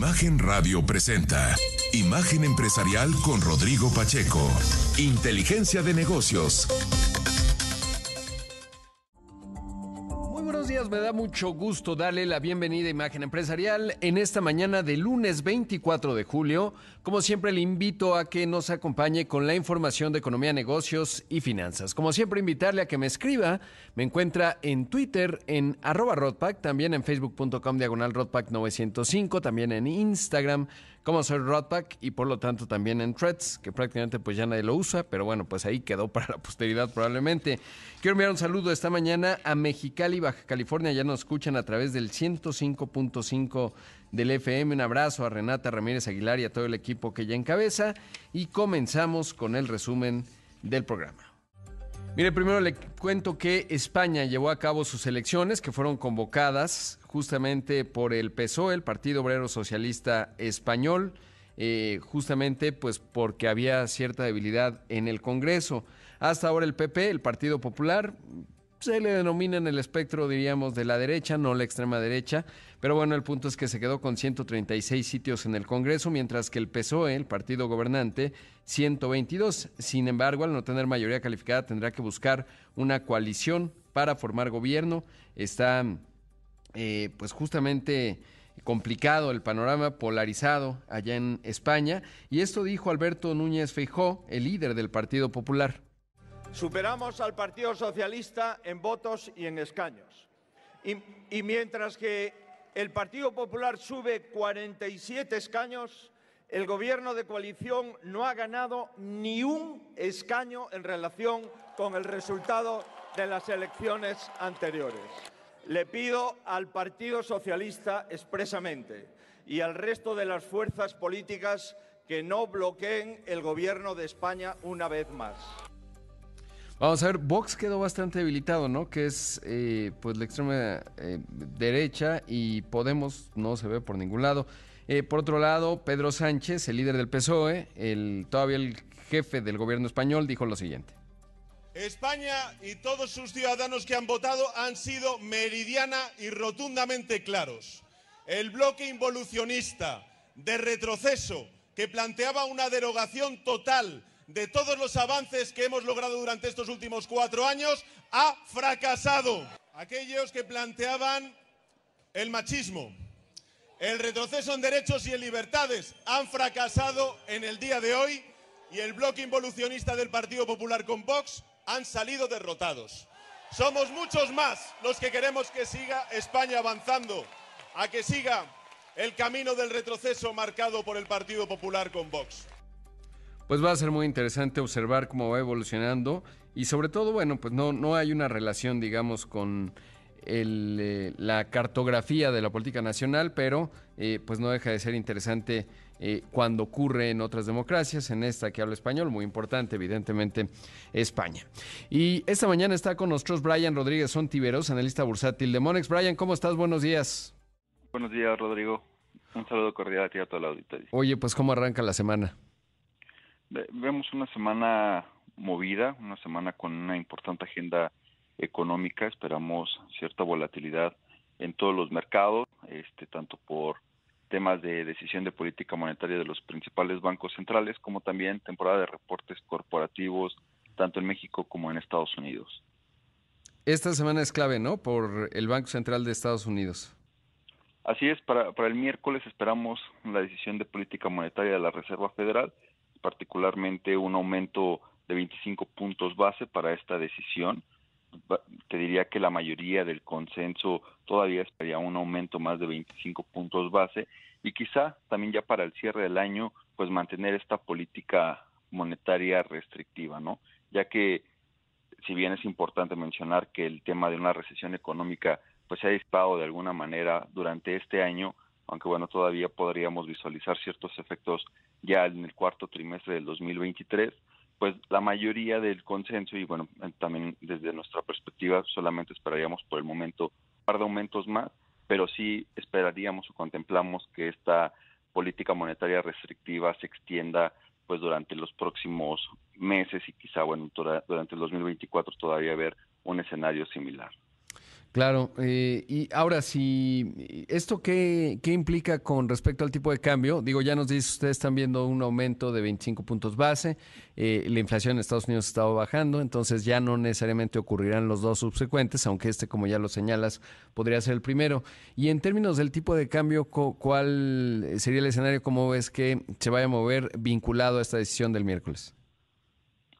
Imagen Radio presenta Imagen Empresarial con Rodrigo Pacheco. Inteligencia de negocios. Muy buenos días, me da mucho gusto darle la bienvenida a Imagen Empresarial en esta mañana de lunes 24 de julio. Como siempre, le invito a que nos acompañe con la información de economía, negocios y finanzas. Como siempre, invitarle a que me escriba. Me encuentra en Twitter en arroba Rodpack, también en facebook.com diagonal Rodpack 905, también en Instagram como soy Rodpack y por lo tanto también en Threads, que prácticamente pues ya nadie lo usa, pero bueno, pues ahí quedó para la posteridad probablemente. Quiero enviar un saludo esta mañana a Mexicali, Baja California, ya nos escuchan a través del 105.5 del FM. Un abrazo a Renata Ramírez Aguilar y a todo el equipo que ya encabeza y comenzamos con el resumen del programa. Mire, primero le cuento que España llevó a cabo sus elecciones que fueron convocadas justamente por el PSOE, el Partido Obrero Socialista Español, eh, justamente pues porque había cierta debilidad en el Congreso. Hasta ahora el PP, el Partido Popular, se le denomina en el espectro, diríamos, de la derecha, no la extrema derecha, pero bueno, el punto es que se quedó con 136 sitios en el Congreso, mientras que el PSOE, el partido gobernante, 122. Sin embargo, al no tener mayoría calificada, tendrá que buscar una coalición para formar gobierno. Está, eh, pues justamente complicado el panorama polarizado allá en España, y esto dijo Alberto Núñez Feijó, el líder del Partido Popular. Superamos al Partido Socialista en votos y en escaños. Y, mientras que el Partido Popular sube 47 escaños, el gobierno de coalición no ha ganado ni un escaño en relación con el resultado de las elecciones anteriores. Le pido al Partido Socialista expresamente y al resto de las fuerzas políticas que no bloqueen el gobierno de España una vez más. Vamos a ver, Vox quedó bastante debilitado, ¿no? Que es eh, pues la extrema eh, derecha y Podemos no se ve por ningún lado. Eh, por otro lado, Pedro Sánchez, el líder del PSOE, el, todavía el jefe del gobierno español, dijo lo siguiente. España y todos sus ciudadanos que han votado han sido meridiana y rotundamente claros. El bloque involucionista de retroceso que planteaba una derogación total de todos los avances que hemos logrado durante estos últimos cuatro años ha fracasado. Aquellos que planteaban el machismo, el retroceso en derechos y en libertades han fracasado en el día de hoy y el bloque involucionista del Partido Popular con Vox han salido derrotados. Somos muchos más los que queremos que siga España avanzando, a que siga el camino del retroceso marcado por el Partido Popular con Vox pues va a ser muy interesante observar cómo va evolucionando y sobre todo, bueno, pues no, no hay una relación, digamos, con el, eh, la cartografía de la política nacional, pero eh, pues no deja de ser interesante eh, cuando ocurre en otras democracias, en esta que habla español, muy importante, evidentemente, España. Y esta mañana está con nosotros Brian Rodríguez Sontiveros, analista bursátil de Monex. Brian, ¿cómo estás? Buenos días. Buenos días, Rodrigo. Un saludo cordial a ti y a toda la auditoría. Oye, pues ¿cómo arranca la semana? Vemos una semana movida, una semana con una importante agenda económica. Esperamos cierta volatilidad en todos los mercados, este, tanto por temas de decisión de política monetaria de los principales bancos centrales, como también temporada de reportes corporativos, tanto en México como en Estados Unidos. Esta semana es clave, ¿no? Por el Banco Central de Estados Unidos. Así es, para, para el miércoles esperamos la decisión de política monetaria de la Reserva Federal particularmente un aumento de 25 puntos base para esta decisión. Te diría que la mayoría del consenso todavía esperaría un aumento más de 25 puntos base y quizá también ya para el cierre del año pues mantener esta política monetaria restrictiva, ¿no? Ya que si bien es importante mencionar que el tema de una recesión económica pues se ha disparado de alguna manera durante este año, aunque bueno, todavía podríamos visualizar ciertos efectos ya en el cuarto trimestre del 2023, pues la mayoría del consenso y bueno, también desde nuestra perspectiva solamente esperaríamos por el momento un par de aumentos más, pero sí esperaríamos o contemplamos que esta política monetaria restrictiva se extienda pues durante los próximos meses y quizá bueno durante el 2024 todavía ver un escenario similar. Claro, eh, y ahora si esto qué, qué implica con respecto al tipo de cambio, digo, ya nos dice, ustedes están viendo un aumento de 25 puntos base, eh, la inflación en Estados Unidos ha estado bajando, entonces ya no necesariamente ocurrirán los dos subsecuentes, aunque este, como ya lo señalas, podría ser el primero. Y en términos del tipo de cambio, ¿cuál sería el escenario, cómo ves que se vaya a mover vinculado a esta decisión del miércoles?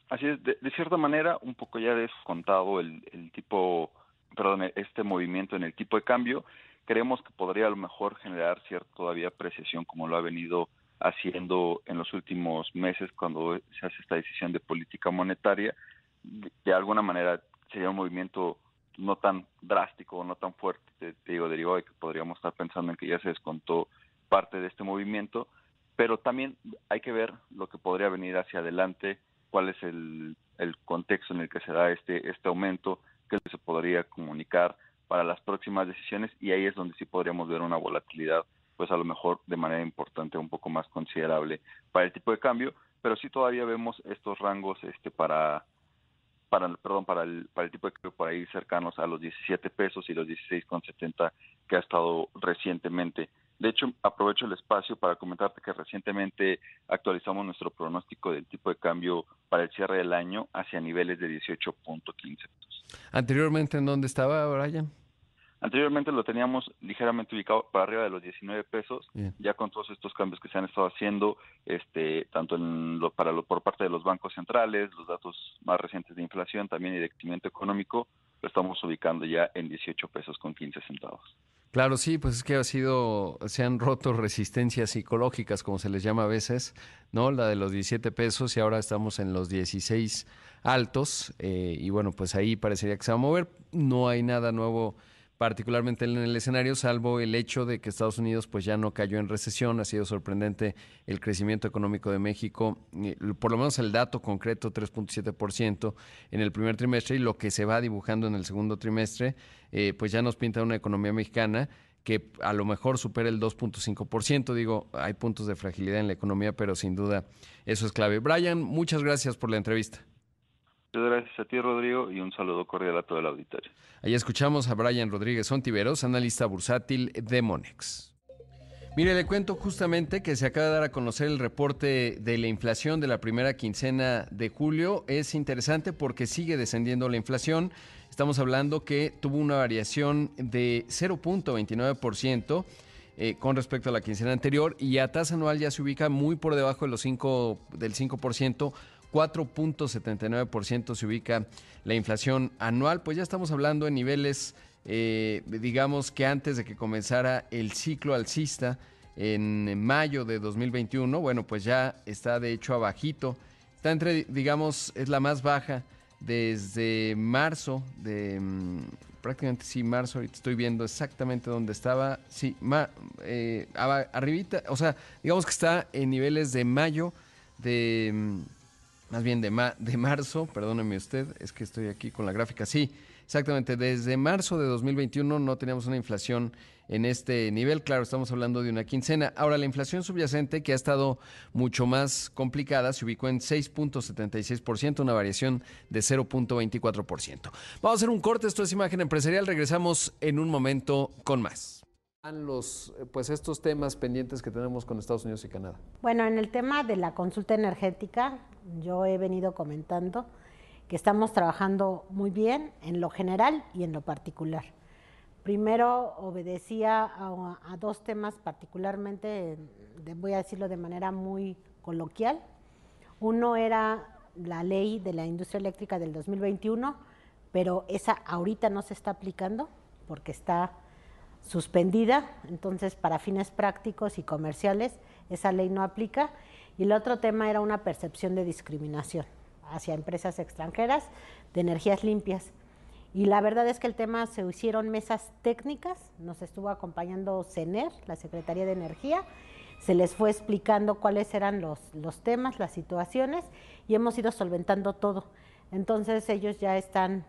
Así es, de, cierta manera, un poco ya descontado el, el tipo perdón, este movimiento en el tipo de cambio, creemos que podría a lo mejor generar cierta todavía apreciación como lo ha venido haciendo en los últimos meses cuando se hace esta decisión de política monetaria. De alguna manera sería un movimiento no tan drástico, no tan fuerte, te, digo, derivado de que podríamos estar pensando en que ya se descontó parte de este movimiento, pero también hay que ver lo que podría venir hacia adelante, cuál es el, el contexto en el que se da este, este aumento, que se podría comunicar para las próximas decisiones y ahí es donde sí podríamos ver una volatilidad pues a lo mejor de manera importante un poco más considerable para el tipo de cambio. Pero sí todavía vemos estos rangos este para para perdón para el para el tipo de cambio por ahí cercanos a los 17 pesos y los 16,70 que ha estado recientemente de hecho, aprovecho el espacio para comentarte que recientemente actualizamos nuestro pronóstico del tipo de cambio para el cierre del año hacia niveles de 18.15 pesos. ¿Anteriormente en dónde estaba, Brian? Anteriormente lo teníamos ligeramente ubicado para arriba de los 19 pesos, ya con todos estos cambios que se han estado haciendo, este, tanto en lo, para lo, por parte de los bancos centrales, los datos más recientes de inflación también y de crecimiento económico, lo estamos ubicando ya en 18 pesos con 15 centavos. Claro, sí, pues es que ha sido, se han roto resistencias psicológicas, como se les llama a veces, ¿no? La de los 17 pesos y ahora estamos en los 16 altos eh, y bueno, pues ahí parecería que se va a mover. No hay nada nuevo particularmente en el escenario, salvo el hecho de que Estados Unidos pues ya no cayó en recesión, ha sido sorprendente el crecimiento económico de México, por lo menos el dato concreto 3.7% en el primer trimestre y lo que se va dibujando en el segundo trimestre, eh, pues ya nos pinta una economía mexicana que a lo mejor supera el 2.5%. Digo, hay puntos de fragilidad en la economía, pero sin duda eso es clave. Brian, muchas gracias por la entrevista. Gracias a ti, Rodrigo, y un saludo cordial a todo el auditorio. Ahí escuchamos a Brian Rodríguez Ontiveros, analista bursátil de Monex. Mire, le cuento justamente que se acaba de dar a conocer el reporte de la inflación de la primera quincena de julio. Es interesante porque sigue descendiendo la inflación. Estamos hablando que tuvo una variación de 0.29%. Eh, con respecto a la quincena anterior y a tasa anual ya se ubica muy por debajo de los 5, del 5%, 4.79% se ubica la inflación anual, pues ya estamos hablando en niveles, eh, digamos que antes de que comenzara el ciclo alcista en mayo de 2021, bueno, pues ya está de hecho abajito, está entre, digamos, es la más baja desde marzo de... Mm, prácticamente sí, marzo, ahorita estoy viendo exactamente dónde estaba, sí, eh, arribita, o sea, digamos que está en niveles de mayo de mm, más bien de, de marzo, perdóneme usted, es que estoy aquí con la gráfica, sí, exactamente, desde marzo de 2021 no teníamos una inflación en este nivel, claro, estamos hablando de una quincena. Ahora, la inflación subyacente, que ha estado mucho más complicada, se ubicó en 6.76%, una variación de 0.24%. Vamos a hacer un corte, esto es Imagen Empresarial, regresamos en un momento con más los pues estos temas pendientes que tenemos con Estados Unidos y Canadá? Bueno, en el tema de la consulta energética, yo he venido comentando que estamos trabajando muy bien en lo general y en lo particular. Primero obedecía a, dos temas particularmente, voy a decirlo de manera muy coloquial. Uno era la ley de la industria eléctrica del 2021, pero esa ahorita no se está aplicando porque está suspendida, entonces para fines prácticos y comerciales esa ley no aplica. Y el otro tema era una percepción de discriminación hacia empresas extranjeras de energías limpias. Y la verdad es que el tema se hicieron mesas técnicas, nos estuvo acompañando CENER, la Secretaría de Energía, se les fue explicando cuáles eran los, los temas, las situaciones y hemos ido solventando todo. Entonces ellos ya están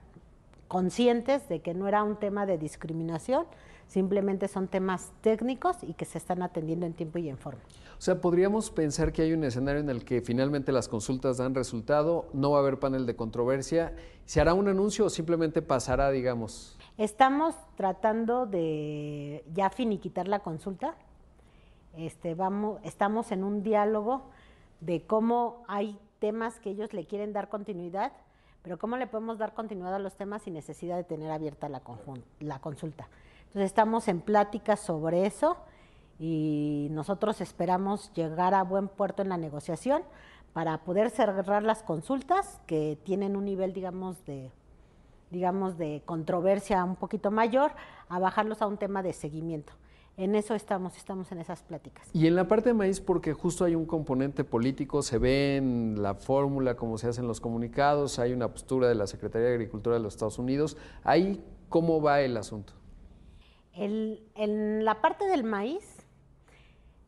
conscientes de que no era un tema de discriminación, simplemente son temas técnicos y que se están atendiendo en tiempo y en forma. O sea, podríamos pensar que hay un escenario en el que finalmente las consultas dan resultado, no va a haber panel de controversia, ¿se hará un anuncio o simplemente pasará, digamos? Estamos tratando de ya finiquitar la consulta. Este, vamos, estamos en un diálogo de cómo hay temas que ellos le quieren dar continuidad, pero cómo le podemos dar continuidad a los temas sin necesidad de tener abierta la, la consulta. Entonces estamos en pláticas sobre eso y nosotros esperamos llegar a buen puerto en la negociación para poder cerrar las consultas que tienen un nivel, digamos, de digamos, de controversia un poquito mayor, a bajarlos a un tema de seguimiento. En eso estamos, estamos en esas pláticas. Y en la parte de maíz, porque justo hay un componente político, se ve en la fórmula, como se hacen los comunicados, hay una postura de la Secretaría de Agricultura de los Estados Unidos. Ahí, ¿cómo va el asunto? En la parte del maíz,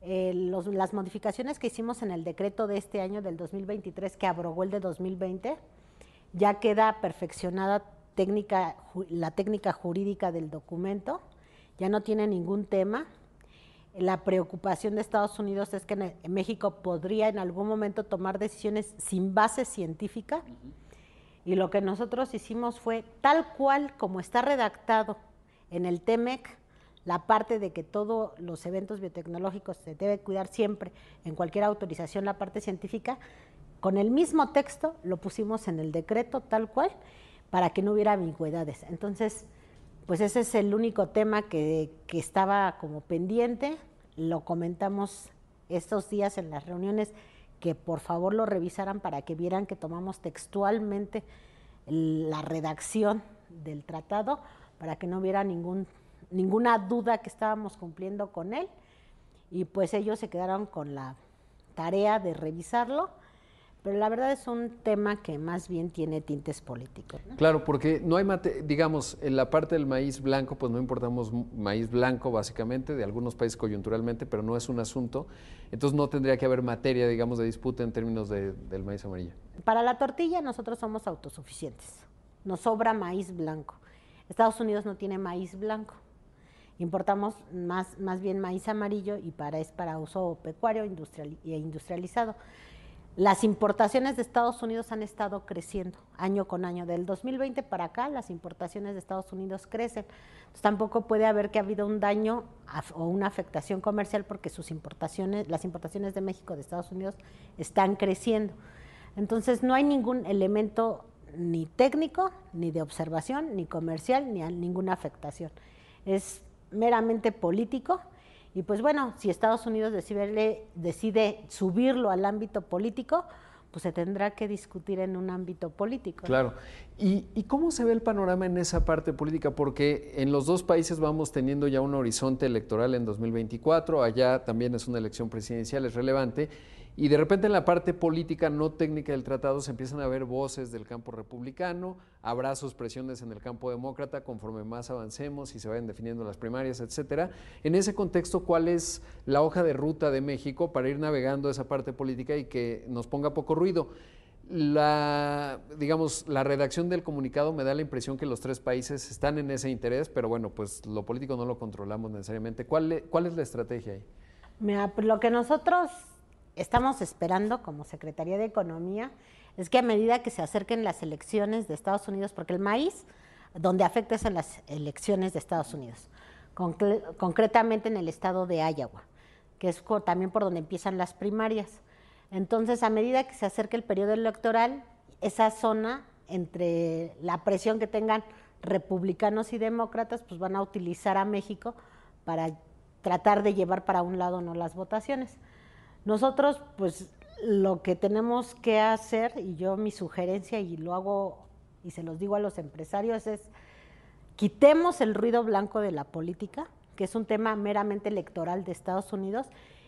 las modificaciones que hicimos en el decreto de este año, del 2023, que abrogó el de 2020, ya queda perfeccionada técnica, la técnica jurídica del documento, ya no tiene ningún tema. La preocupación de Estados Unidos es que México podría en algún momento tomar decisiones sin base científica y lo que nosotros hicimos fue tal cual como está redactado en el TEMEC, la parte de que todos los eventos biotecnológicos se debe cuidar siempre en cualquier autorización la parte científica, con el mismo texto lo pusimos en el decreto tal cual para que no hubiera ambigüedades. Entonces, pues ese es el único tema que, estaba como pendiente. Lo comentamos estos días en las reuniones que por favor lo revisaran para que vieran que tomamos textualmente la redacción del tratado para que no hubiera ningún, ninguna duda que estábamos cumpliendo con él. Y pues ellos se quedaron con la tarea de revisarlo pero la verdad es un tema que más bien tiene tintes políticos. Claro, porque no hay, digamos, en la parte del maíz blanco, pues no importamos maíz blanco básicamente, de algunos países coyunturalmente, pero no es un asunto. Entonces no tendría que haber materia, digamos, de disputa en términos del maíz amarillo. Para la tortilla nosotros somos autosuficientes. Nos sobra maíz blanco. Estados Unidos no tiene maíz blanco. Importamos más, más bien maíz amarillo y para es para uso pecuario industrial, e industrializado. Las importaciones de Estados Unidos han estado creciendo año con año. Del 2020 para acá, las importaciones de Estados Unidos crecen. tampoco puede haber que ha habido un daño o una afectación comercial porque sus importaciones, las importaciones de México de Estados Unidos están creciendo. Entonces, no hay ningún elemento ni técnico, ni de observación, ni comercial, ni ninguna afectación. Es meramente político y pues bueno, si Estados Unidos decide, decide subirlo al ámbito político, pues se tendrá que discutir en un ámbito político. Claro. ¿Y, ¿Y, cómo se ve el panorama en esa parte política? Porque en los dos países vamos teniendo ya un horizonte electoral en 2024, allá también es una elección presidencial, es relevante, y de repente en la parte política no técnica del tratado se empiezan a ver voces del campo republicano, abrazos, presiones en el campo demócrata conforme más avancemos y se vayan definiendo las primarias, etcétera. En ese contexto, ¿cuál es la hoja de ruta de México para ir navegando esa parte política y que nos ponga poco ruido? La, digamos, la redacción del comunicado me da la impresión que los tres países están en ese interés, pero bueno, pues lo político no lo controlamos necesariamente. ¿Cuál, cuál es la estrategia ahí? Mira, lo que nosotros estamos esperando como Secretaría de Economía es que a medida que se acerquen las elecciones de Estados Unidos, porque el maíz donde afecta es en las elecciones de Estados Unidos, concretamente en el estado de Iowa, que es también por donde empiezan las primarias. Entonces, a medida que se acerque el periodo electoral, esa zona entre la presión que tengan republicanos y demócratas, pues van a utilizar a México para tratar de llevar para un lado no las votaciones. Nosotros, pues, lo que tenemos que hacer, y yo mi sugerencia, y lo hago y se los digo a los empresarios, es quitemos el ruido blanco de la política, que es un tema meramente electoral de Estados Unidos,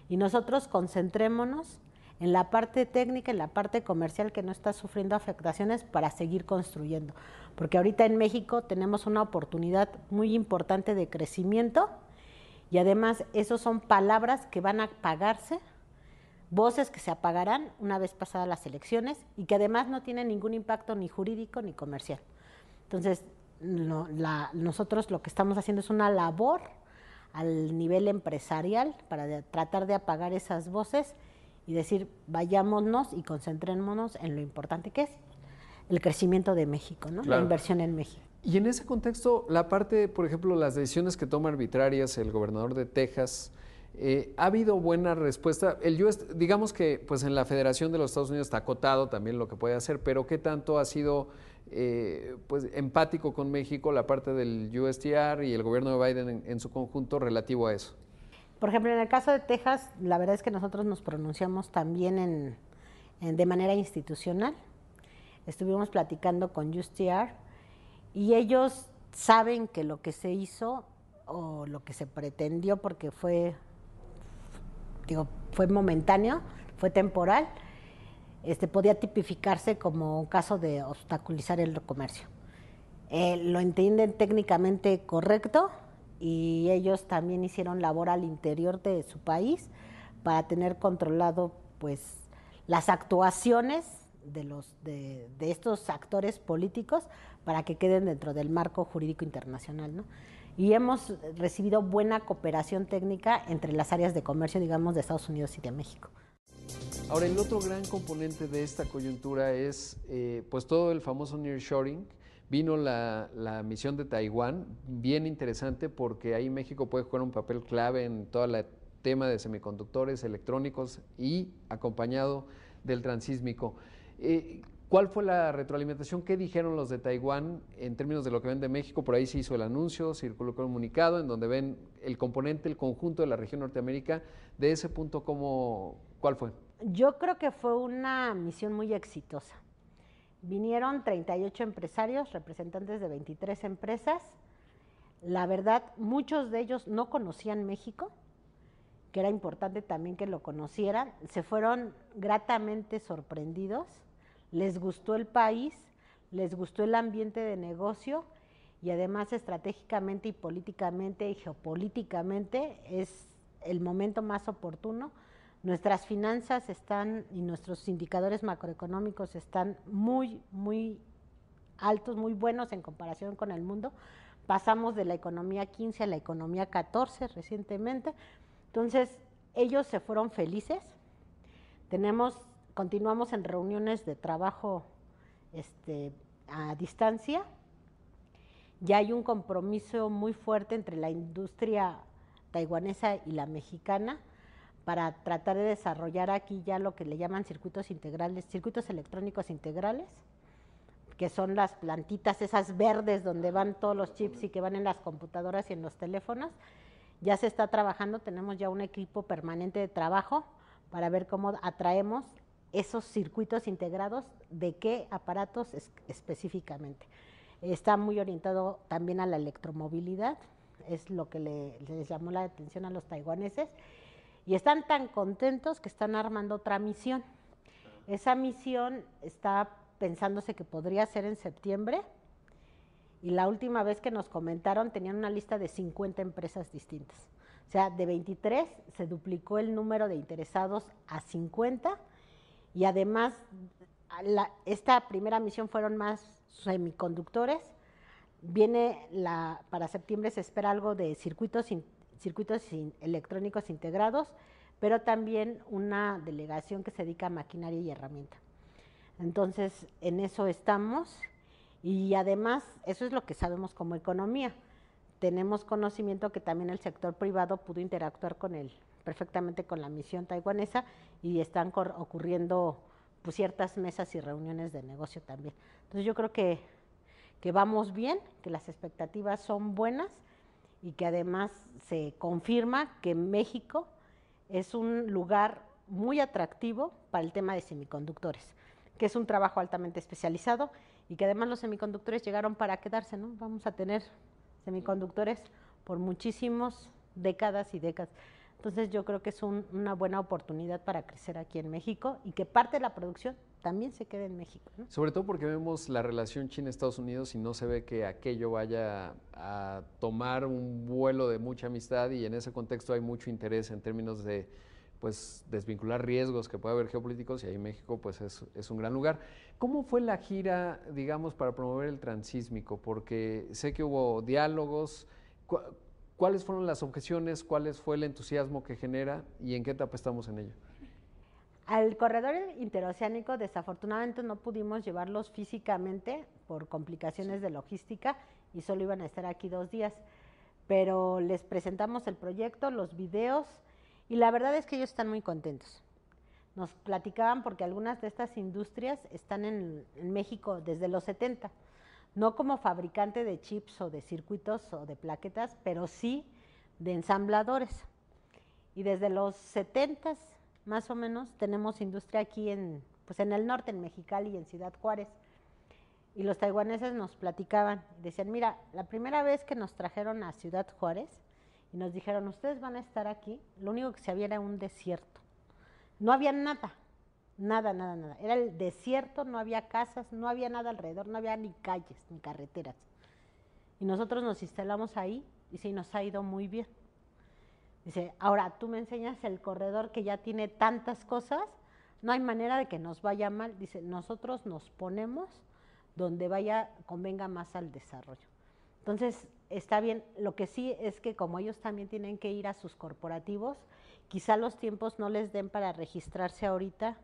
y nosotros concentrémonos en la parte técnica, en la parte comercial que no está sufriendo afectaciones para seguir construyendo. Porque ahorita en México tenemos una oportunidad muy importante de crecimiento y además esos son palabras que van a pagarse voces que se apagarán una vez pasadas las elecciones y que además no tienen ningún impacto ni jurídico ni comercial. Entonces, nosotros lo que estamos haciendo es una labor al nivel empresarial para tratar de apagar esas voces y decir, vayámonos y concentrémonos en lo importante que es el crecimiento de México, ¿no? la inversión en México. Y en ese contexto, la parte, por ejemplo, las decisiones que toma arbitrarias el gobernador de Texas, eh, ¿Ha habido buena respuesta? El US, digamos que pues en la Federación de los Estados Unidos está acotado también lo que puede hacer, pero ¿qué tanto ha sido eh, pues empático con México la parte del USTR y el gobierno de Biden en, su conjunto relativo a eso? Por ejemplo, en el caso de Texas, la verdad es que nosotros nos pronunciamos también en, de manera institucional. Estuvimos platicando con USTR y ellos saben que lo que se hizo o lo que se pretendió, porque fue fue momentáneo, fue temporal, este, podía tipificarse como un caso de obstaculizar el comercio. Eh, lo entienden técnicamente correcto y ellos también hicieron labor al interior de su país para tener controlado pues las actuaciones de los de estos actores políticos para que queden dentro del marco jurídico internacional, ¿no? Y hemos recibido buena cooperación técnica entre las áreas de comercio, digamos, de Estados Unidos y de México. Ahora, el otro gran componente de esta coyuntura es eh, pues todo el famoso nearshoring. Vino la, la, misión de Taiwán, bien interesante porque ahí México puede jugar un papel clave en todo el tema de semiconductores electrónicos y acompañado del transísmico. Eh, ¿Cuál fue la retroalimentación? ¿Qué dijeron los de Taiwán en términos de lo que ven de México? Por ahí se hizo el anuncio, circuló el comunicado, en donde ven el componente, el conjunto de la región Norteamérica. De ese punto, ¿cómo, ¿cuál fue? Yo creo que fue una misión muy exitosa. Vinieron 38 empresarios, representantes de 23 empresas. La verdad, muchos de ellos no conocían México, que era importante también que lo conocieran. Se fueron gratamente sorprendidos les gustó el país, les gustó el ambiente de negocio y además estratégicamente y políticamente y geopolíticamente es el momento más oportuno. Nuestras finanzas están y nuestros indicadores macroeconómicos están muy, muy altos, muy buenos en comparación con el mundo. Pasamos de la economía 15 a la economía 14 recientemente. Entonces, ellos se fueron felices. Tenemos continuamos en reuniones de trabajo este, a distancia. Ya hay un compromiso muy fuerte entre la industria taiwanesa y la mexicana para tratar de desarrollar aquí ya lo que le llaman circuitos integrales, circuitos electrónicos integrales, que son las plantitas esas verdes donde van todos los chips y que van en las computadoras y en los teléfonos. Ya se está trabajando, tenemos ya un equipo permanente de trabajo para ver cómo atraemos esos circuitos integrados, de qué aparatos específicamente. Está muy orientado también a la electromovilidad, es lo que les llamó la atención a los taiwaneses, y están tan contentos que están armando otra misión. Esa misión está pensándose que podría ser en septiembre, y la última vez que nos comentaron tenían una lista de 50 empresas distintas. O sea, de 23 se duplicó el número de interesados a 50 y además, esta primera misión fueron más semiconductores. Viene la, para septiembre se espera algo de circuitos, circuitos electrónicos integrados, pero también una delegación que se dedica a maquinaria y herramienta. Entonces, en eso estamos y además, eso es lo que sabemos como economía. Tenemos conocimiento que también el sector privado pudo interactuar con él perfectamente con la misión taiwanesa y están ocurriendo pues, ciertas mesas y reuniones de negocio también. Entonces yo creo que, que vamos bien, que las expectativas son buenas y que además se confirma que México es un lugar muy atractivo para el tema de semiconductores, que es un trabajo altamente especializado y que además los semiconductores llegaron para quedarse, ¿no? Vamos a tener semiconductores por muchísimas décadas y décadas. Entonces yo creo que es una buena oportunidad para crecer aquí en México y que parte de la producción también se quede en México. Sobre todo porque vemos la relación China-Estados Unidos y no se ve que aquello vaya a tomar un vuelo de mucha amistad y en ese contexto hay mucho interés en términos de pues desvincular riesgos que puede haber geopolíticos y ahí México pues es, es, un gran lugar. ¿Cómo fue la gira, digamos, para promover el transísmico? Porque sé que hubo diálogos. ¿Cuáles fueron las objeciones? ¿Cuál fue el entusiasmo que genera y en qué etapa estamos en ello? Al corredor interoceánico desafortunadamente no pudimos llevarlos físicamente por complicaciones de logística y solo iban a estar aquí dos días. Pero les presentamos el proyecto, los videos y la verdad es que ellos están muy contentos. Nos platicaban porque algunas de estas industrias están en, en México desde los 70, no como fabricante de chips o de circuitos o de plaquetas, pero sí de ensambladores. Y desde los 70 más o menos tenemos industria aquí en, pues en el norte, en Mexicali y en Ciudad Juárez. Y los taiwaneses nos platicaban, decían, mira, la primera vez que nos trajeron a Ciudad Juárez y nos dijeron, ustedes van a estar aquí, lo único que se había era un desierto. No había nada, nada, nada, nada. Era el desierto, no había casas, no había nada alrededor, no había ni calles, ni carreteras. Y nosotros nos instalamos ahí y sí, nos ha ido muy bien. Dice, ahora tú me enseñas el corredor que ya tiene tantas cosas, no hay manera de que nos vaya mal. Dice, nosotros nos ponemos donde vaya, convenga más al desarrollo. Entonces, está bien, lo que sí es que como ellos también tienen que ir a sus corporativos, quizá los tiempos no les den para registrarse ahorita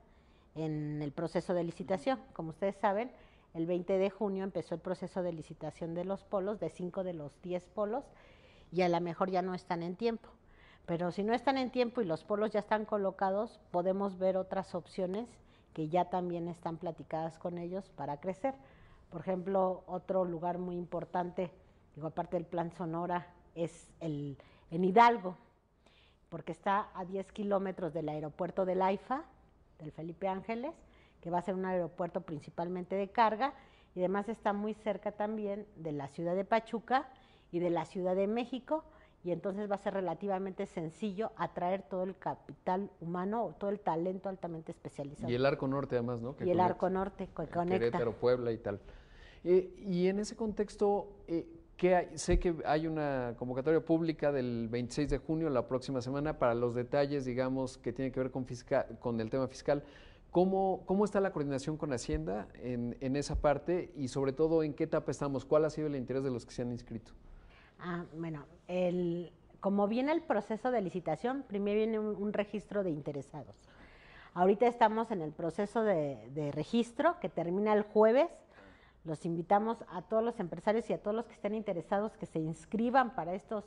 en el proceso de licitación. Como ustedes saben, el 20 de junio empezó el proceso de licitación de los polos, de cinco de los 10 polos, y a lo mejor ya no están en tiempo. Pero si no están en tiempo y los polos ya están colocados, podemos ver otras opciones que ya también están platicadas con ellos para crecer. Por ejemplo, otro lugar muy importante, digo, aparte del Plan Sonora, es el, en Hidalgo, porque está a 10 kilómetros del aeropuerto del AIFA, del Felipe Ángeles, que va a ser un aeropuerto principalmente de carga, y además está muy cerca también de la ciudad de Pachuca y de la Ciudad de México, y entonces va a ser relativamente sencillo atraer todo el capital humano todo el talento altamente especializado. Y el Arco Norte además, ¿no? y el Arco Norte que conecta. Querétaro, Puebla y tal. Eh, y en ese contexto, eh, ¿qué sé que hay una convocatoria pública del 26 de junio, la próxima semana, para los detalles, digamos, que tiene que ver con, con el tema fiscal. ¿Cómo, ¿Cómo, está la coordinación con Hacienda en, en, esa parte y sobre todo en qué etapa estamos? ¿Cuál ha sido el interés de los que se han inscrito? Ah, bueno, el, como viene el proceso de licitación, primero viene un, registro de interesados. Ahorita estamos en el proceso de, registro que termina el jueves. Los invitamos a todos los empresarios y a todos los que estén interesados que se inscriban para estos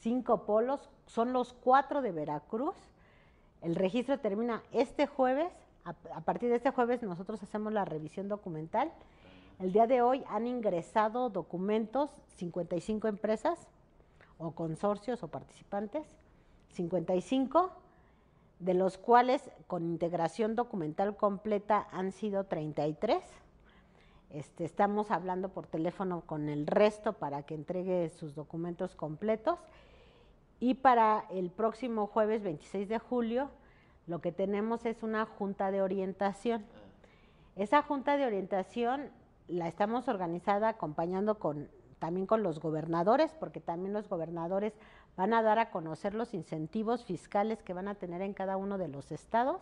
cinco polos. Son los cuatro de Veracruz. El registro termina este jueves. a partir de este jueves nosotros hacemos la revisión documental el día de hoy han ingresado documentos 55 empresas o consorcios o participantes, 55, de los cuales con integración documental completa han sido 33. Este, estamos hablando por teléfono con el resto para que entregue sus documentos completos. Y para el próximo jueves 26 de julio, lo que tenemos es una junta de orientación. Esa junta de orientación la estamos organizada acompañando con también con los gobernadores, porque también los gobernadores van a dar a conocer los incentivos fiscales que van a tener en cada uno de los estados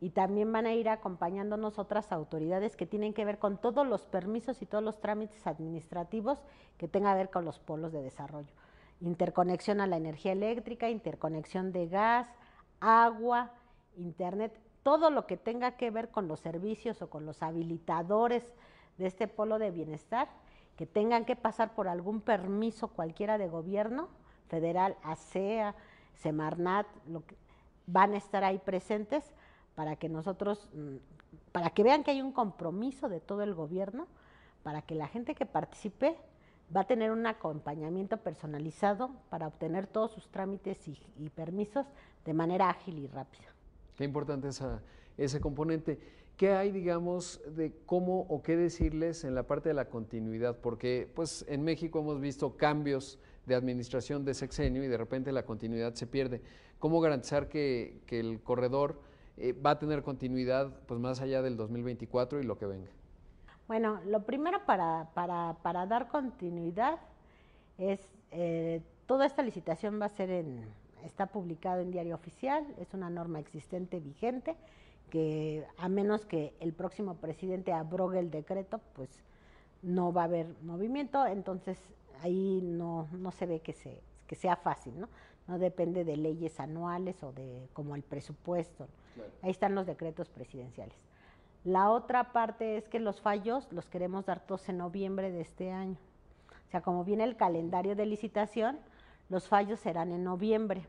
y también van a ir acompañándonos otras autoridades que tienen que ver con todos los permisos y todos los trámites administrativos que tengan que ver con los polos de desarrollo. Interconexión a la energía eléctrica, interconexión de gas, agua, internet, todo lo que tenga que ver con los servicios o con los habilitadores de este polo de bienestar, que tengan que pasar por algún permiso cualquiera de gobierno, federal, ASEA, Semarnat, lo que, van a estar ahí presentes para que nosotros, mm, para que vean que hay un compromiso de todo el gobierno, para que la gente que participe va a tener un acompañamiento personalizado para obtener todos sus trámites y permisos de manera ágil y rápida. Qué importante esa, ese componente. ¿Qué hay, digamos, de cómo o qué decirles en la parte de la continuidad? Porque, pues, en México hemos visto cambios de administración de sexenio y de repente la continuidad se pierde. ¿Cómo garantizar que, el corredor eh, va a tener continuidad, pues, más allá del 2024 y lo que venga? Bueno, lo primero para, para, dar continuidad es, eh, toda esta licitación va a ser en, está publicado en diario oficial, es una norma existente vigente, que a menos que el próximo presidente abrogue el decreto, pues no va a haber movimiento, entonces ahí no, no se ve que, se, que sea fácil, ¿no? No depende de leyes anuales o de como el presupuesto. Ahí están los decretos presidenciales. La otra parte es que los fallos los queremos dar todos en noviembre de este año. O sea, como viene el calendario de licitación, los fallos serán en noviembre.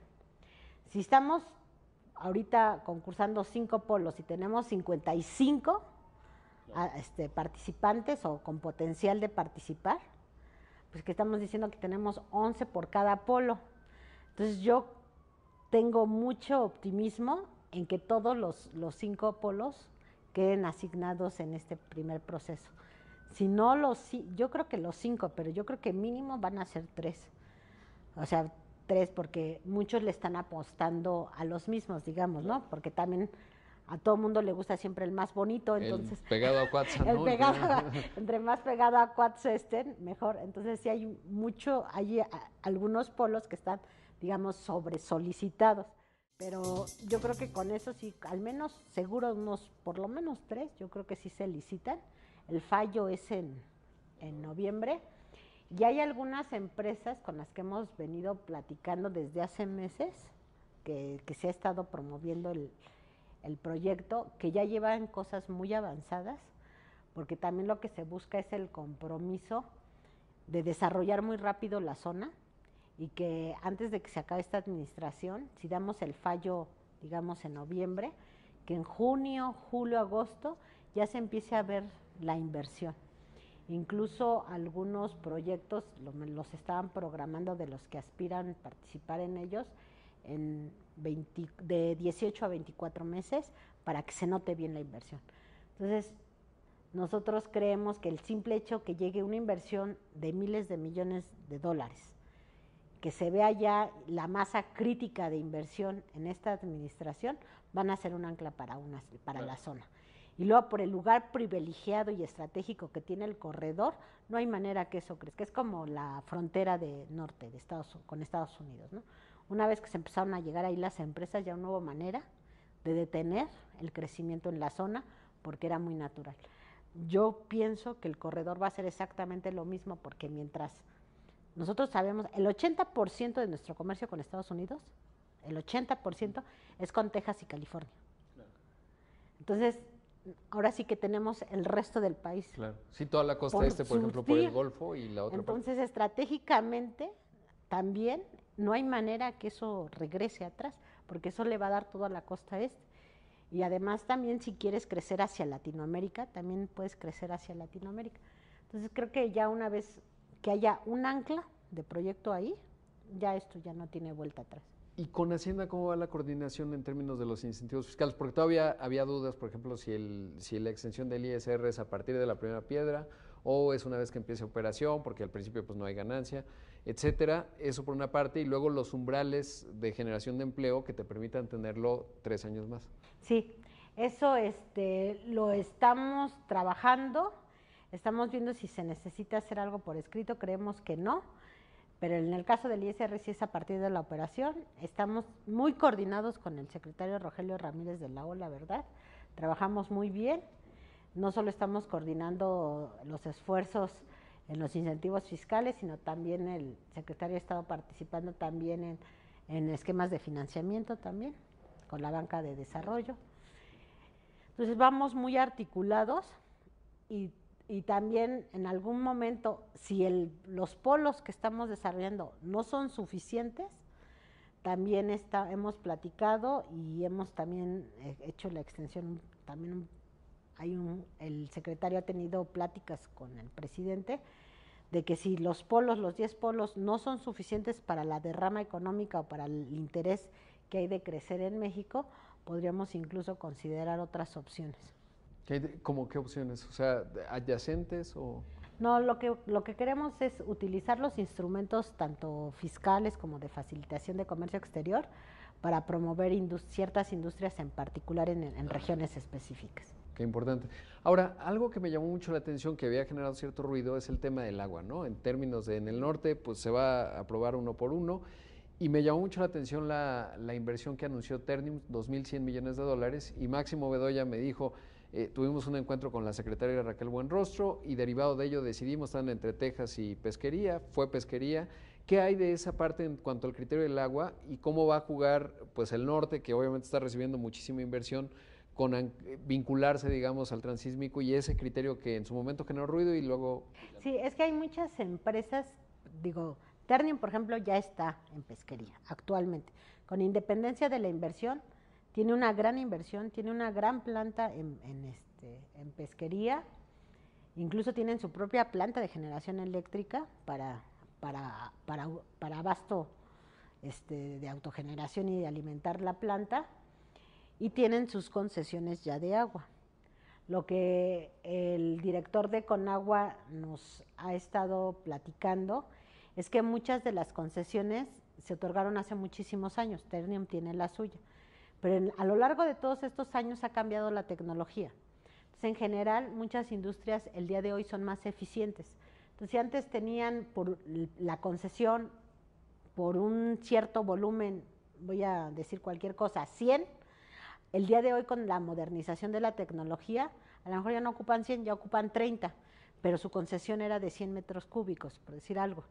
Si estamos ahorita concursando cinco polos y tenemos 55 ah, este, participantes o con potencial de participar, pues que estamos diciendo que tenemos 11 por cada polo. Entonces yo tengo mucho optimismo en que todos los, los cinco polos queden asignados en este primer proceso. Si no los, yo creo que los cinco, pero yo creo que mínimo van a ser tres. O sea, tres, porque muchos le están apostando a los mismos, digamos, ¿no? Porque también a todo mundo le gusta siempre el más bonito, entonces... El pegado a Quats, El pegado, entre más pegado a Quats estén, mejor. Entonces sí hay mucho, hay algunos polos que están, digamos, sobre solicitados. Pero yo creo que con eso sí, al menos seguro unos, por lo menos tres, yo creo que sí se licitan. El fallo es en, en noviembre y hay algunas empresas con las que hemos venido platicando desde hace meses, que, se ha estado promoviendo el, el proyecto, que ya llevan cosas muy avanzadas, porque también lo que se busca es el compromiso de desarrollar muy rápido la zona y que antes de que se acabe esta administración, si damos el fallo, digamos, en noviembre, que en junio, julio, agosto ya se empiece a ver la inversión. Incluso algunos proyectos los estaban programando de los que aspiran participar en ellos en de 18 a 24 meses para que se note bien la inversión. Entonces, nosotros creemos que el simple hecho que llegue una inversión de miles de millones de dólares, que se vea ya la masa crítica de inversión en esta administración, van a ser un ancla para, una, para la zona y luego por el lugar privilegiado y estratégico que tiene el corredor, no hay manera que eso crezca. Es como la frontera de norte de Estados, con Estados Unidos. ¿no? Una vez que se empezaron a llegar ahí las empresas, ya no hubo manera de detener el crecimiento en la zona porque era muy natural. Yo pienso que el corredor va a ser exactamente lo mismo porque mientras nosotros sabemos, el 80% de nuestro comercio con Estados Unidos, el 80% es con Texas y California. Entonces, ahora sí que tenemos el resto del país. Claro. Sí, toda la costa este, por ejemplo, por el Golfo y la otra. Entonces, estratégicamente, también no hay manera que eso regrese atrás, porque eso le va a dar toda la costa este. Y además también si quieres crecer hacia Latinoamérica, también puedes crecer hacia Latinoamérica. Entonces creo que ya una vez que haya un ancla de proyecto ahí, ya esto ya no tiene vuelta atrás. ¿Y con Hacienda cómo va la coordinación en términos de los incentivos fiscales? Porque todavía había dudas, por ejemplo, si, el, si la extensión del ISR es a partir de la primera piedra o es una vez que empiece operación, porque al principio pues no hay ganancia, etcétera. Eso por una parte, y luego los umbrales de generación de empleo que te permitan tenerlo tres años más. Sí, eso este, lo estamos trabajando, estamos viendo si se necesita hacer algo por escrito, creemos que no pero en el caso del ISR sí es a partir de la operación. Estamos muy coordinados con el secretario Rogelio Ramírez de la O, la verdad. Trabajamos muy bien. No solo estamos coordinando los esfuerzos en los incentivos fiscales, sino también el secretario ha estado participando también en, en esquemas de financiamiento también, con la banca de desarrollo. Entonces vamos muy articulados y y también en algún momento, si el, los polos que estamos desarrollando no son suficientes, también está, hemos platicado y hemos también eh, hecho la extensión, también hay un, el secretario ha tenido pláticas con el presidente de que si los polos, los 10 polos, no son suficientes para la derrama económica o para el interés que hay de crecer en México, podríamos incluso considerar otras opciones. ¿Qué, ¿Cómo qué opciones? O sea, adyacentes o... No, lo que, lo que queremos es utilizar los instrumentos tanto fiscales como de facilitación de comercio exterior para promover ciertas industrias en particular en, regiones específicas. Qué importante. Ahora, algo que me llamó mucho la atención, que había generado cierto ruido, es el tema del agua, ¿no? En términos de en el norte, pues se va a aprobar uno por uno, y me llamó mucho la atención la, la inversión que anunció Ternium, 2.100 millones de dólares, y Máximo Bedoya me dijo, eh, tuvimos un encuentro con la secretaria Raquel Buenrostro y derivado de ello decidimos estar entre Texas y pesquería, fue pesquería, ¿Qué hay de esa parte en cuanto al criterio del agua y cómo va a jugar pues el norte, que obviamente está recibiendo muchísima inversión, con vincularse, digamos, al transísmico y ese criterio que en su momento generó ruido y luego... Sí, es que hay muchas empresas, digo, Ternium, por ejemplo, ya está en pesquería actualmente. Con independencia de la inversión, tiene una gran inversión, tiene una gran planta en, este, en pesquería, incluso tienen su propia planta de generación eléctrica para abasto este, de autogeneración y de alimentar la planta, y tienen sus concesiones ya de agua. Lo que el director de Conagua nos ha estado platicando es que muchas de las concesiones se otorgaron hace muchísimos años, Ternium tiene la suya, pero a lo largo de todos estos años ha cambiado la tecnología. Entonces, en general, muchas industrias el día de hoy son más eficientes. Entonces, si antes tenían por la concesión por un cierto volumen, voy a decir cualquier cosa, 100, el día de hoy con la modernización de la tecnología, a lo mejor ya no ocupan 100, ya ocupan 30, pero su concesión era de 100 metros cúbicos, por decir algo.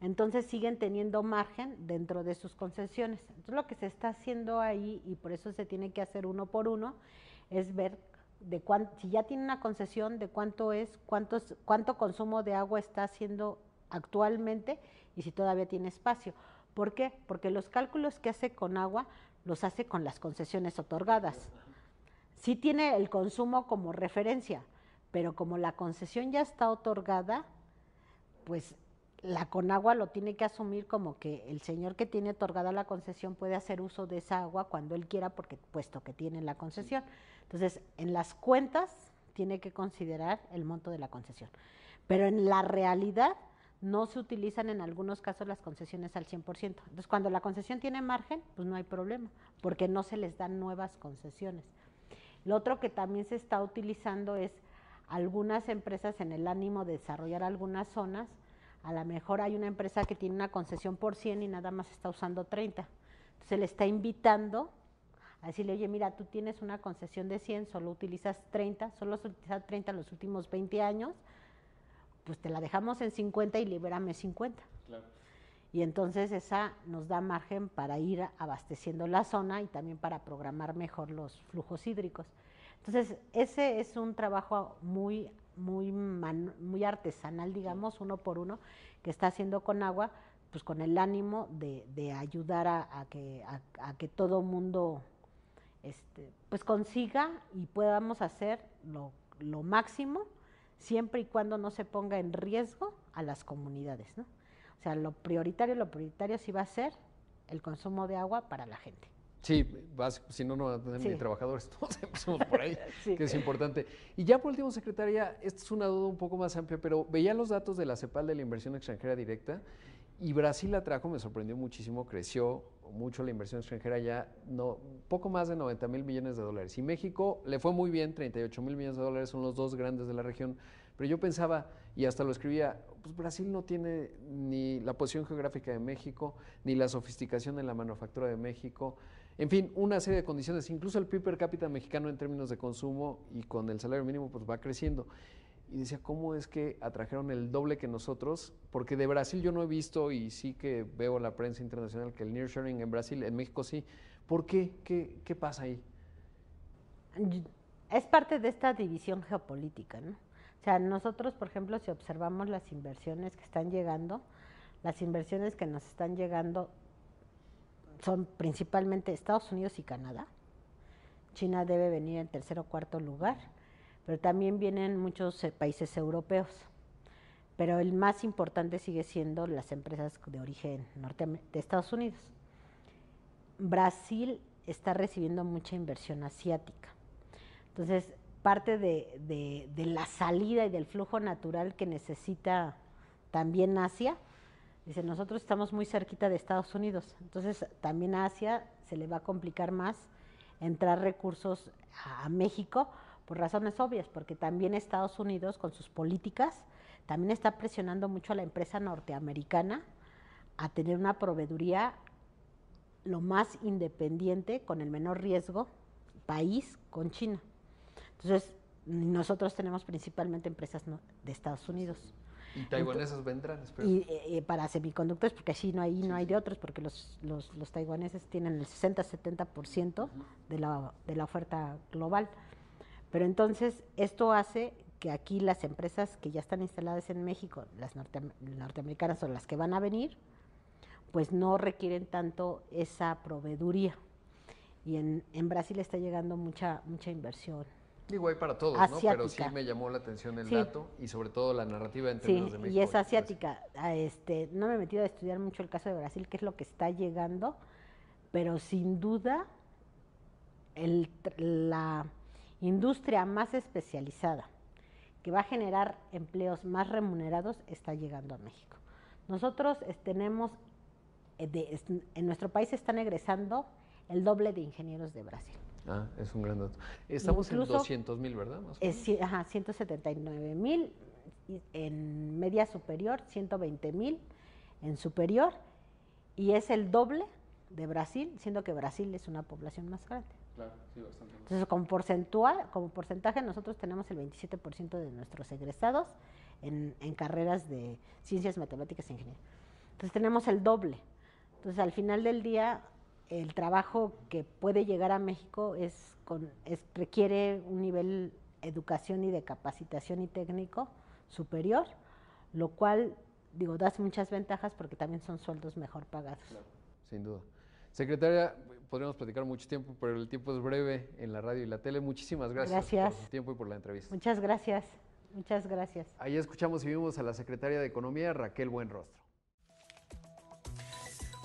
Entonces siguen teniendo margen dentro de sus concesiones. Entonces lo que se está haciendo ahí, y por eso se tiene que hacer uno por uno, es ver de cuánto, si ya tiene una concesión, de cuánto es, cuántos, cuánto consumo de agua está haciendo actualmente y si todavía tiene espacio. ¿Por qué? Porque los cálculos que hace con agua los hace con las concesiones otorgadas. Sí tiene el consumo como referencia, pero como la concesión ya está otorgada, pues la Conagua lo tiene que asumir como que el señor que tiene otorgada la concesión puede hacer uso de esa agua cuando él quiera, porque puesto que tiene la concesión. Entonces, en las cuentas tiene que considerar el monto de la concesión. Pero en la realidad no se utilizan en algunos casos las concesiones al 100%. Entonces, cuando la concesión tiene margen, pues no hay problema, porque no se les dan nuevas concesiones. Lo otro que también se está utilizando es algunas empresas en el ánimo de desarrollar algunas zonas, a lo mejor hay una empresa que tiene una concesión por 100 y nada más está usando 30. Entonces, se le está invitando a decirle, oye, mira, tú tienes una concesión de 100, solo utilizas 30, solo has utilizado 30 en los últimos 20 años, pues te la dejamos en 50 y libérame 50. Y entonces esa nos da margen para ir abasteciendo la zona y también para programar mejor los flujos hídricos. Entonces, ese es un trabajo muy, muy, muy artesanal, digamos, uno por uno, que está haciendo con agua, pues con el ánimo de, ayudar a, que, a, que todo mundo este, pues consiga y podamos hacer lo, lo máximo siempre y cuando no se ponga en riesgo a las comunidades, ¿no? O sea, lo prioritario, lo prioritario sí va a ser el consumo de agua para la gente. Sí, si no, no van a tener ni trabajadores, todos empezamos por ahí, que es importante. Y ya por último, secretaria, esta es una duda un poco más amplia, pero veía los datos de la CEPAL de la inversión extranjera directa y Brasil la trajo, me sorprendió muchísimo, creció mucho la inversión extranjera ya, no, poco más de 90 mil millones de dólares. Y México le fue muy bien, 38 mil millones de dólares, son los dos grandes de la región. Pero yo pensaba, y hasta lo escribía, pues Brasil no tiene ni la posición geográfica de México, ni la sofisticación en la manufactura de México. En fin, una serie de condiciones. Incluso el PIB per cápita mexicano en términos de consumo y con el salario mínimo pues va creciendo y decía, ¿cómo es que atrajeron el doble que nosotros? Porque de Brasil yo no he visto y sí que veo la prensa internacional que el nearshoring en Brasil, en México sí. ¿Por qué? ¿Qué, qué pasa ahí? Es parte de esta división geopolítica, ¿no? O sea, nosotros, por ejemplo, si observamos las inversiones que están llegando, las inversiones que nos están llegando son principalmente Estados Unidos y Canadá. China debe venir en tercer o cuarto lugar pero también vienen muchos eh, países europeos. Pero el más importante sigue siendo las empresas de origen norte de Estados Unidos. Brasil está recibiendo mucha inversión asiática. Entonces, parte de, la salida y del flujo natural que necesita también Asia, dice, nosotros estamos muy cerquita de Estados Unidos, entonces también a Asia se le va a complicar más entrar recursos a México por razones obvias, porque también Estados Unidos con sus políticas también está presionando mucho a la empresa norteamericana a tener una proveeduría lo más independiente, con el menor riesgo, país con China. Entonces, nosotros tenemos principalmente empresas de Estados Unidos. Y taiwaneses vendrán, espero. Y eh, para semiconductores, porque así no hay, no hay de otros, porque los, los, los taiwaneses tienen el 60-70% de la, de la oferta global. Pero entonces esto hace que aquí las empresas que ya están instaladas en México, las norteamericanas o las que van a venir, pues no requieren tanto esa proveeduría. Y en, en Brasil está llegando mucha, mucha inversión. Digo, hay para todos, ¿no? Pero sí me llamó la atención el dato y sobre todo la narrativa en términos de México. y es asiática. Ah, este, no me he metido a estudiar mucho el caso de Brasil, qué es lo que está llegando, pero sin duda el, la industria más especializada que va a generar empleos más remunerados está llegando a México. Nosotros tenemos, eh, en nuestro país están egresando el doble de ingenieros de Brasil. Ah, es un gran dato. Estamos en 200 mil, ¿verdad? Es, ajá, 179 mil en media superior, 120 mil en superior, y es el doble de Brasil, siendo que Brasil es una población más grande. Claro, sí, bastante. Entonces, como, porcentual, como porcentaje, nosotros tenemos el 27% de nuestros egresados en, en, carreras de ciencias matemáticas e ingeniería. Entonces, tenemos el doble. Entonces, al final del día, el trabajo que puede llegar a México es, con, requiere un nivel educación y de capacitación y técnico superior, lo cual, digo, da muchas ventajas porque también son sueldos mejor pagados. sin duda. Secretaria, podríamos platicar mucho tiempo, pero el tiempo es breve en la radio y la tele. Muchísimas gracias, gracias. por su tiempo y por la entrevista. Muchas gracias, muchas gracias. Ahí escuchamos y vimos a la secretaria de Economía, Raquel Buenrostro.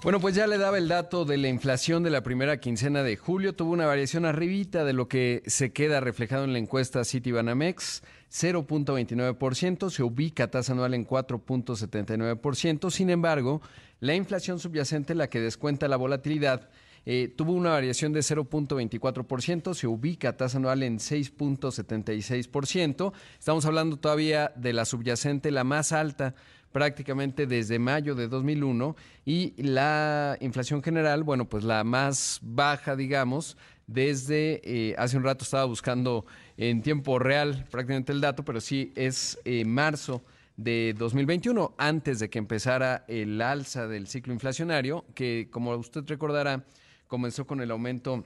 Bueno, pues ya le daba el dato de la inflación de la primera quincena de julio. Tuvo una variación arribita de lo que se queda reflejado en la encuesta Citibanamex, 0.29%, se ubica tasa anual en 4.79%. Sin embargo, la inflación subyacente, la que descuenta la volatilidad, eh, tuvo una variación de 0.24%, se ubica tasa anual en 6.76%. Estamos hablando todavía de la subyacente, la más alta prácticamente desde mayo de 2001 y la inflación general, bueno, pues la más baja, digamos, desde eh, hace un rato estaba buscando en tiempo real prácticamente el dato, pero sí es eh, marzo de 2021, antes de que empezara el alza del ciclo inflacionario, que como usted recordará, comenzó con el aumento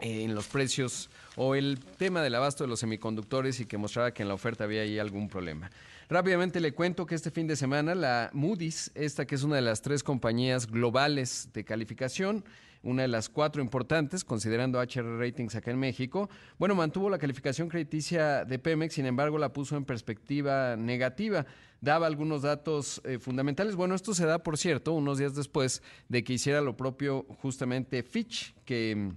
eh, en los precios o el tema del abasto de los semiconductores y que mostraba que en la oferta había ahí algún problema. Rápidamente le cuento que este fin de semana la Moody's, esta que es una de las tres compañías globales de calificación, una de las cuatro importantes, considerando HR Ratings acá en México, bueno, mantuvo la calificación crediticia de Pemex, sin embargo la puso en perspectiva negativa. Daba algunos datos eh, fundamentales. Bueno, esto se da, por cierto, unos días después de que hiciera lo propio justamente Fitch, que,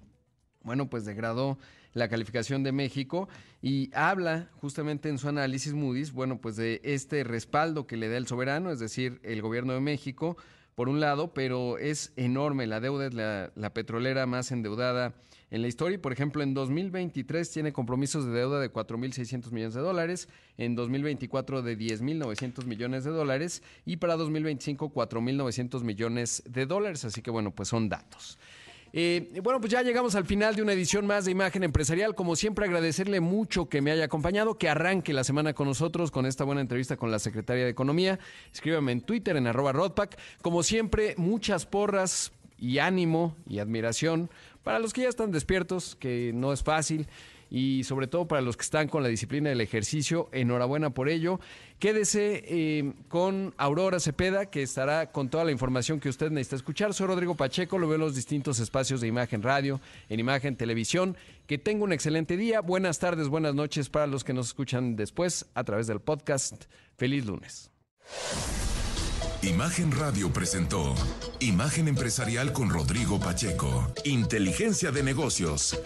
bueno, pues degradó la calificación de México y habla justamente en su análisis Moody's, bueno, pues de este respaldo que le da el soberano, es decir, el gobierno de México, por un lado, pero es enorme, la deuda es la, petrolera más endeudada en la historia. Por ejemplo, en 2023 tiene compromisos de deuda de 4.600 millones de dólares, en 2024 de 10.900 millones de dólares y para 2025 4.900 millones de dólares. Así que bueno, pues son datos. Eh, bueno, pues ya llegamos al final de una edición más de Imagen Empresarial. Como siempre, agradecerle mucho que me haya acompañado, que arranque la semana con nosotros con esta buena entrevista con la Secretaria de Economía. Escríbame en Twitter, en arroba Rodpack. Como siempre, muchas porras y ánimo y admiración para los que ya están despiertos, que no es fácil y sobre todo para los que están con la disciplina del ejercicio, enhorabuena por ello. Quédese eh, con Aurora Cepeda, que estará con toda la información que usted necesita escuchar. Soy Rodrigo Pacheco, lo veo en los distintos espacios de imagen radio, en imagen televisión. Que tenga un excelente día, buenas tardes, buenas noches para los que nos escuchan después a través del podcast. Feliz lunes. Imagen Radio presentó Imagen Empresarial con Rodrigo Pacheco. Inteligencia de negocios.